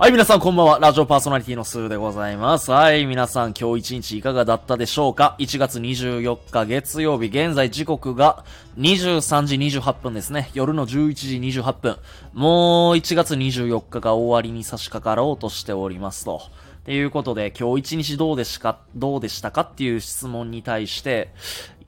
はい、皆さんこんばんは。ラジオパーソナリティのスーでございます。はい、皆さん今日一日いかがだったでしょうか ?1 月24日月曜日、現在時刻が23時28分ですね。夜の11時28分。もう1月24日が終わりに差し掛かろうとしておりますと。っていうことで、今日一日どうでしか、どうでしたかっていう質問に対して、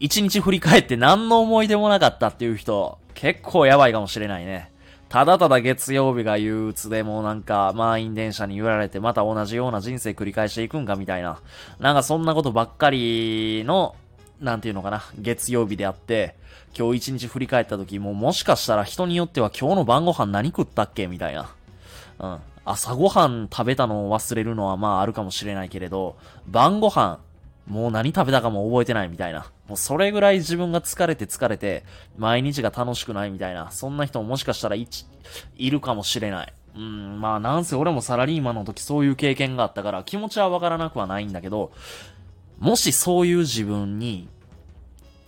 一日振り返って何の思い出もなかったっていう人、結構やばいかもしれないね。ただただ月曜日が憂鬱でもうなんか満員電車に揺られてまた同じような人生繰り返していくんかみたいな。なんかそんなことばっかりの、なんていうのかな、月曜日であって、今日一日振り返った時ももしかしたら人によっては今日の晩ご飯何食ったっけみたいな。うん。朝ごはん食べたのを忘れるのはまああるかもしれないけれど、晩ご飯、もう何食べたかも覚えてないみたいな。もうそれぐらい自分が疲れて疲れて、毎日が楽しくないみたいな。そんな人ももしかしたらいち、いるかもしれない。うん、まあなんせ俺もサラリーマンの時そういう経験があったから気持ちはわからなくはないんだけど、もしそういう自分に、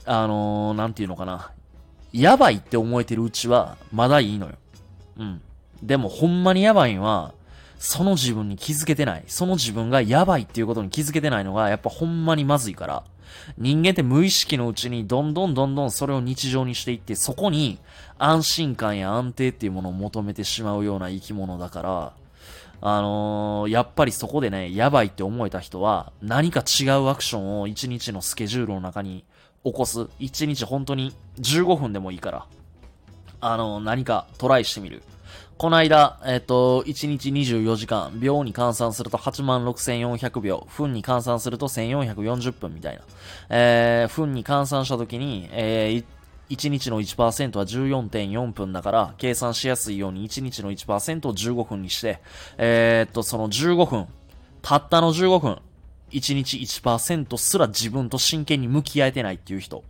あのー、なんていうのかな。やばいって思えてるうちは、まだいいのよ。うん。でもほんまにやばいんは、その自分に気づけてない。その自分がやばいっていうことに気づけてないのが、やっぱほんまにまずいから。人間って無意識のうちにどんどんどんどんそれを日常にしていって、そこに安心感や安定っていうものを求めてしまうような生き物だから、あのー、やっぱりそこでね、やばいって思えた人は、何か違うアクションを一日のスケジュールの中に起こす。一日本当に15分でもいいから、あのー、何かトライしてみる。この間、えっ、と、1日24時間、秒に換算すると86,400秒、分に換算すると1440分みたいな。えー、分に換算したときに、えー、1日の1%は14.4分だから、計算しやすいように1日の1%を15分にして、えー、っと、その15分、たったの15分、1日1%すら自分と真剣に向き合えてないっていう人。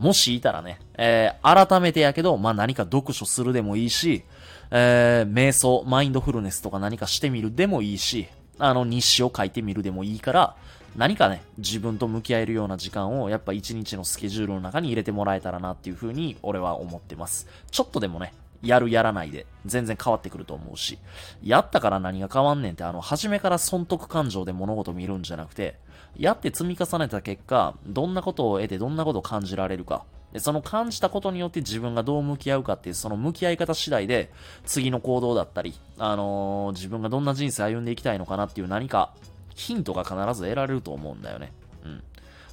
もしいたらね、えー、改めてやけど、まあ、何か読書するでもいいし、えー、瞑想、マインドフルネスとか何かしてみるでもいいし、あの、日誌を書いてみるでもいいから、何かね、自分と向き合えるような時間を、やっぱ一日のスケジュールの中に入れてもらえたらなっていう風に、俺は思ってます。ちょっとでもね、やるやらないで、全然変わってくると思うし、やったから何が変わんねんって、あの、初めから損得感情で物事見るんじゃなくて、やって積み重ねた結果、どんなことを得てどんなことを感じられるか。で、その感じたことによって自分がどう向き合うかっていう、その向き合い方次第で、次の行動だったり、あのー、自分がどんな人生歩んでいきたいのかなっていう何か、ヒントが必ず得られると思うんだよね。うん。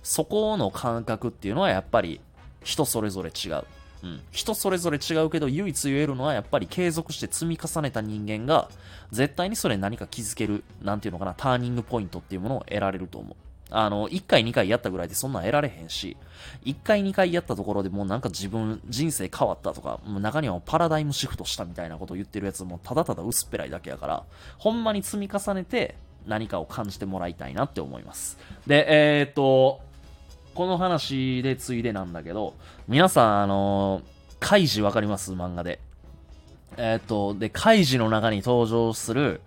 そこの感覚っていうのはやっぱり、人それぞれ違う。うん。人それぞれ違うけど、唯一言えるのはやっぱり継続して積み重ねた人間が、絶対にそれ何か気づける、なんていうのかな、ターニングポイントっていうものを得られると思う。あの、1回2回やったぐらいでそんなん得られへんし、1回2回やったところでもうなんか自分、人生変わったとか、もう中にはパラダイムシフトしたみたいなことを言ってるやつもただただ薄っぺらいだけやから、ほんまに積み重ねて何かを感じてもらいたいなって思います。で、えー、っと、この話でついでなんだけど、皆さん、あの、カイジわかります？漫画で。えー、っと、で、カイジの中に登場する、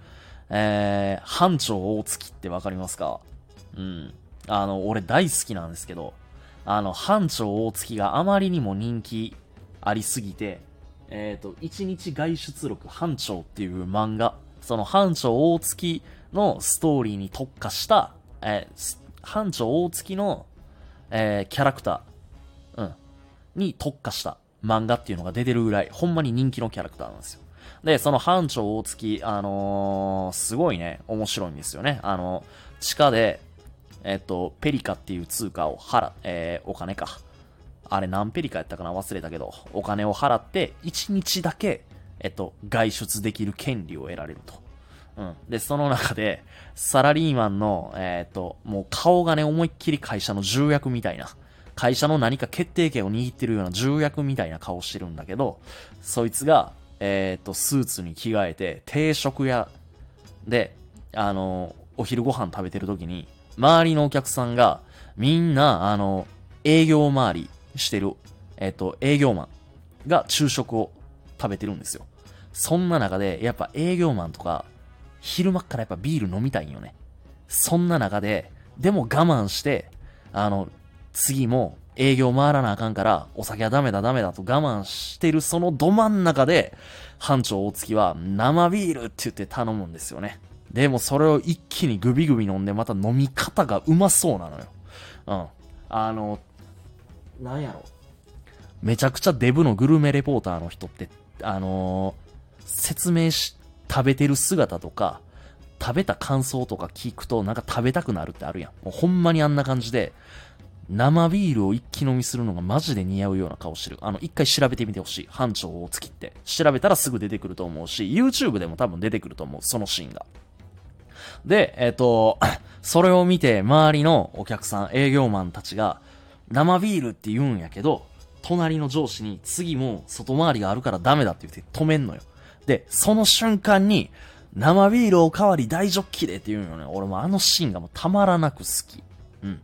えー、班長大月ってわかりますか？うん。あの、俺大好きなんですけど、あの、班長大月があまりにも人気ありすぎて、えっ、ー、と、一日外出力班長っていう漫画、その班長大月のストーリーに特化した、えー、班長大月の、えー、キャラクター、うん、に特化した漫画っていうのが出てるぐらい、ほんまに人気のキャラクターなんですよ。で、その班長大月、あのー、すごいね、面白いんですよね。あの、地下で、えっと、ペリカっていう通貨を払、えー、お金か。あれ何ペリカやったかな？忘れたけど、お金を払って、1日だけ、えっと、外出できる権利を得られると。うん。で、その中で、サラリーマンの、えっと、もう顔がね、思いっきり会社の重役みたいな、会社の何か決定権を握ってるような重役みたいな顔してるんだけど、そいつが、えっと、スーツに着替えて、定食屋で、あの、お昼ご飯食べてる時に、周りのお客さんが、みんな、あの、営業回りしてる、えっ、と、営業マンが昼食を食べてるんですよ。そんな中で、やっぱ営業マンとか、昼間っからやっぱビール飲みたいんよね。そんな中で、でも我慢して、あの、次も営業回らなあかんから、お酒はダメだダメだと我慢してるそのど真ん中で、班長大月は生ビールって言って頼むんですよね。でもそれを一気にグビグビ飲んでまた飲み方がうまそうなのよ。うん。あの、なんやろ？めちゃくちゃデブのグルメレポーターの人って、あのー説明し、食べてる姿とか、食べた感想とか聞くとなんか食べたくなるってあるやん。もうほんまにあんな感じで、生ビールを一気飲みするのがマジで似合うような顔してる。あの、一回調べてみてほしい。班長大月って。調べたらすぐ出てくると思うし、YouTube でも多分出てくると思う。そのシーンが。で、えっ、と、それを見て周りのお客さん、営業マンたちが、生ビールって言うんやけど、隣の上司に次も外回りがあるからダメだって言って止めんのよ。で、その瞬間に、生ビールおかわり大ジョッキでって言うのね。俺もあのシーンがもうたまらなく好き。うん。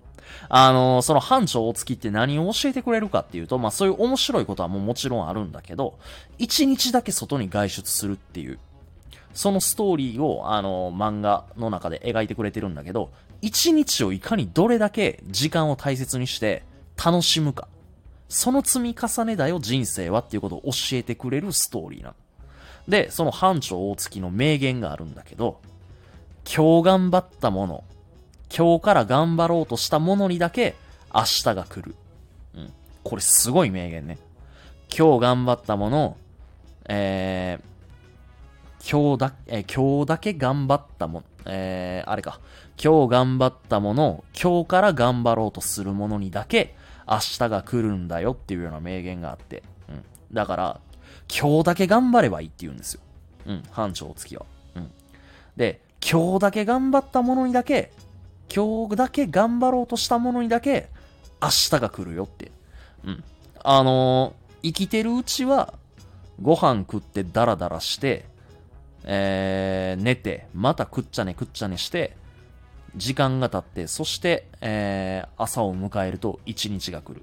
あのーその班長大月って何を教えてくれるかっていうと、まあそういう面白いことはもうもちろんあるんだけど、一日だけ外に外出するっていう、そのストーリーを、あの漫画の中で描いてくれてるんだけど、一日をいかにどれだけ時間を大切にして楽しむか。その積み重ねだよ人生はっていうことを教えてくれるストーリーなの。で、その班長大月の名言があるんだけど、今日頑張ったもの、今日から頑張ろうとしたものにだけ明日が来る。うん。これすごい名言ね。今日頑張ったもの、えー、今日だ、えー今日だけ頑張ったもの、えー、あれか。今日頑張ったもの、今日から頑張ろうとするものにだけ明日が来るんだよっていうような名言があって。うん。だから、今日だけ頑張ればいいって言うんですよ。うん。班長月は。うん。で、今日だけ頑張ったものにだけ、今日だけ頑張ろうとしたものにだけ、明日が来るよって。うん。あのー生きてるうちは、ご飯食ってダラダラして、えー、寝て、また食っちゃね食っちゃねして、時間が経って、そして、えー、朝を迎えると一日が来る。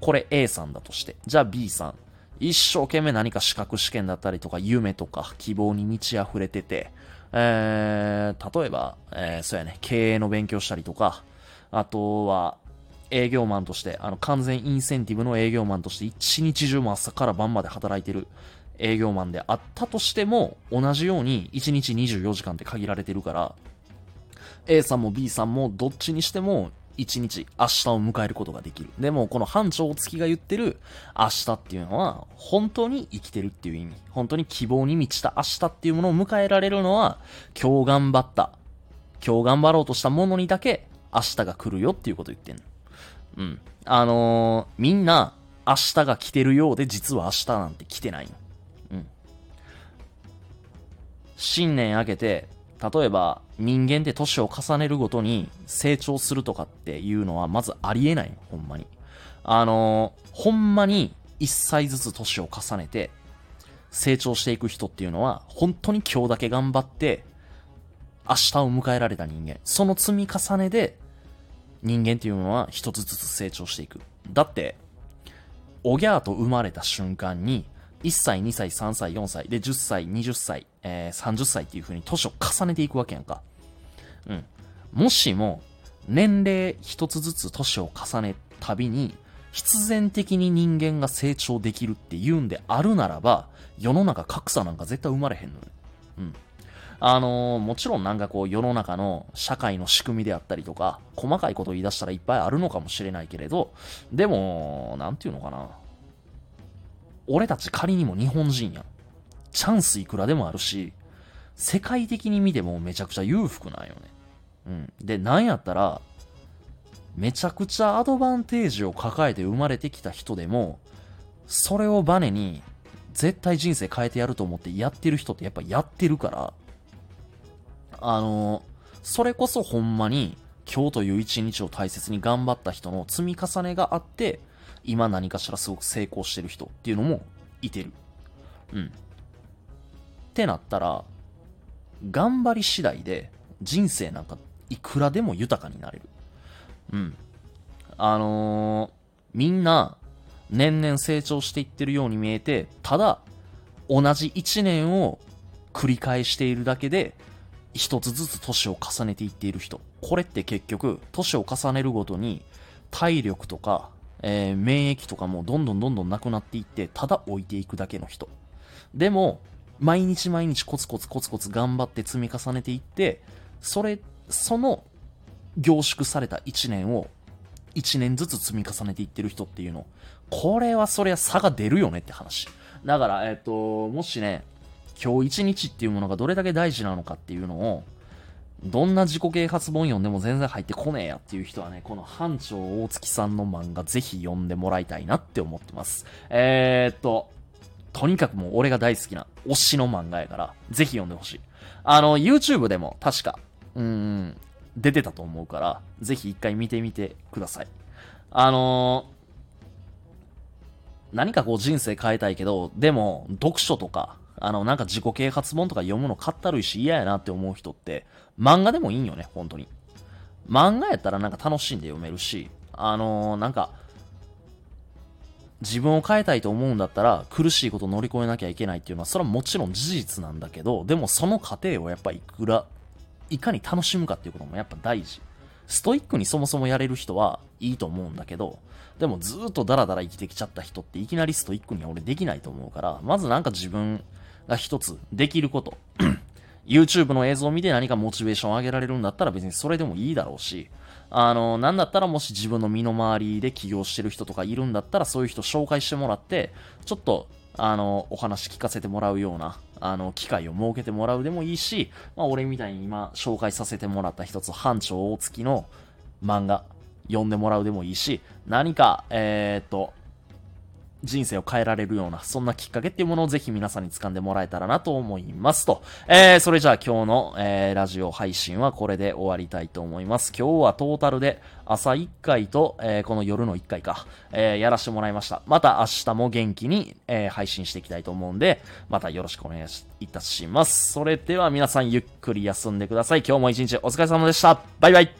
これ A さんだとして。じゃあ B さん。一生懸命何か資格試験だったりとか、夢とか希望に満ち溢れてて、えー、例えば、えー、そうやね、経営の勉強したりとか、あとは、営業マンとして、あの、完全インセンティブの営業マンとして、一日中も朝から晩まで働いてる営業マンであったとしても、同じように1日24時間って限られてるから、A さんも B さんもどっちにしても1日、明日を迎えることができる。でも、この班長月が言ってる明日っていうのは、本当に生きてるっていう意味。本当に希望に満ちた明日っていうものを迎えられるのは、今日頑張った。今日頑張ろうとしたものにだけ明日が来るよっていうこと言ってんの。うん。あのーみんな明日が来てるようで実は明日なんて来てないの。うん。新年明けて、例えば人間って年を重ねるごとに成長するとかっていうのはまずありえない、ほんまに。あのーほんまに一歳ずつ年を重ねて成長していく人っていうのは本当に今日だけ頑張って明日を迎えられた人間。その積み重ねで人間っていうのは一つずつ成長していく。だって、おぎゃーと生まれた瞬間に、1歳、2歳、3歳、4歳、で、10歳、20歳、えー30歳っていう風に年を重ねていくわけやんか。うん。もしも、年齢一つずつ年を重ねたびに、必然的に人間が成長できるっていうんであるならば、世の中格差なんか絶対生まれへんのよ。うん。あのーもちろんなんかこう世の中の社会の仕組みであったりとか、細かいことを言い出したらいっぱいあるのかもしれないけれど、でも、なんていうのかな。俺たち仮にも日本人やん。チャンスいくらでもあるし、世界的に見てもめちゃくちゃ裕福なんよね。うん。で、なんやったら、めちゃくちゃアドバンテージを抱えて生まれてきた人でも、それをバネに、絶対人生変えてやると思ってやってる人ってやっぱやってるから、あの、それこそほんまに今日という一日を大切に頑張った人の積み重ねがあって、今何かしらすごく成功してる人っていうのもいてる。うん。ってなったら、頑張り次第で人生なんかいくらでも豊かになれる。うん。あのーみんな年々成長していってるように見えて、ただ同じ一年を繰り返しているだけで、一つずつ年を重ねていっている人。これって結局、年を重ねるごとに、体力とか、えー、免疫とかもどんどんどんどんなくなっていって、ただ置いていくだけの人。でも、毎日毎日コツコツコツコツ頑張って積み重ねていって、それ、その凝縮された1年を1年ずつ積み重ねていってる人っていうの。これはそりゃ差が出るよねって話。だから、えっ、と、もしね、今日一日っていうものがどれだけ大事なのかっていうのを、どんな自己啓発本読んでも全然入ってこねえやっていう人はね、この班長大月さんの漫画ぜひ読んでもらいたいなって思ってます。えー、っと、とにかくもう俺が大好きな推しの漫画やから、ぜひ読んでほしい。あの、YouTube でも確か、うん、出てたと思うから、ぜひ一回見てみてください。あのー、何かこう人生変えたいけど、でも、読書とか、あの、なんか自己啓発本とか読むのかったるいし嫌やなって思う人って、漫画でもいいんよね、本当に。漫画やったらなんか楽しんで読めるし、あのー、なんか、自分を変えたいと思うんだったら苦しいこと乗り越えなきゃいけないっていうのはそれはもちろん事実なんだけどでもその過程をやっぱいくらいかに楽しむかっていうこともやっぱ大事。ストイックにそもそもやれる人はいいと思うんだけど、でもずっとダラダラ生きてきちゃった人っていきなりストイックには俺できないと思うから、まずなんか自分が一つできること。YouTube の映像を見て何かモチベーションを上げられるんだったら別にそれでもいいだろうし、あの、なんだったらもし自分の身の回りで起業してる人とかいるんだったらそういう人紹介してもらって、ちょっとあの、お話聞かせてもらうような、あの、機会を設けてもらうでもいいし、まあ、俺みたいに今紹介させてもらった一つ、班長大月の漫画、読んでもらうでもいいし、何か、えー、っと、人生を変えられるような、そんなきっかけっていうものをぜひ皆さんに掴んでもらえたらなと思いますと。えー、それじゃあ今日の、えー、ラジオ配信はこれで終わりたいと思います。今日はトータルで朝1回と、えー、この夜の1回か、えー、やらせてもらいました。また明日も元気に、えー、配信していきたいと思うんで、またよろしくお願いいたします。それでは皆さんゆっくり休んでください。今日も一日お疲れ様でした。バイバイ。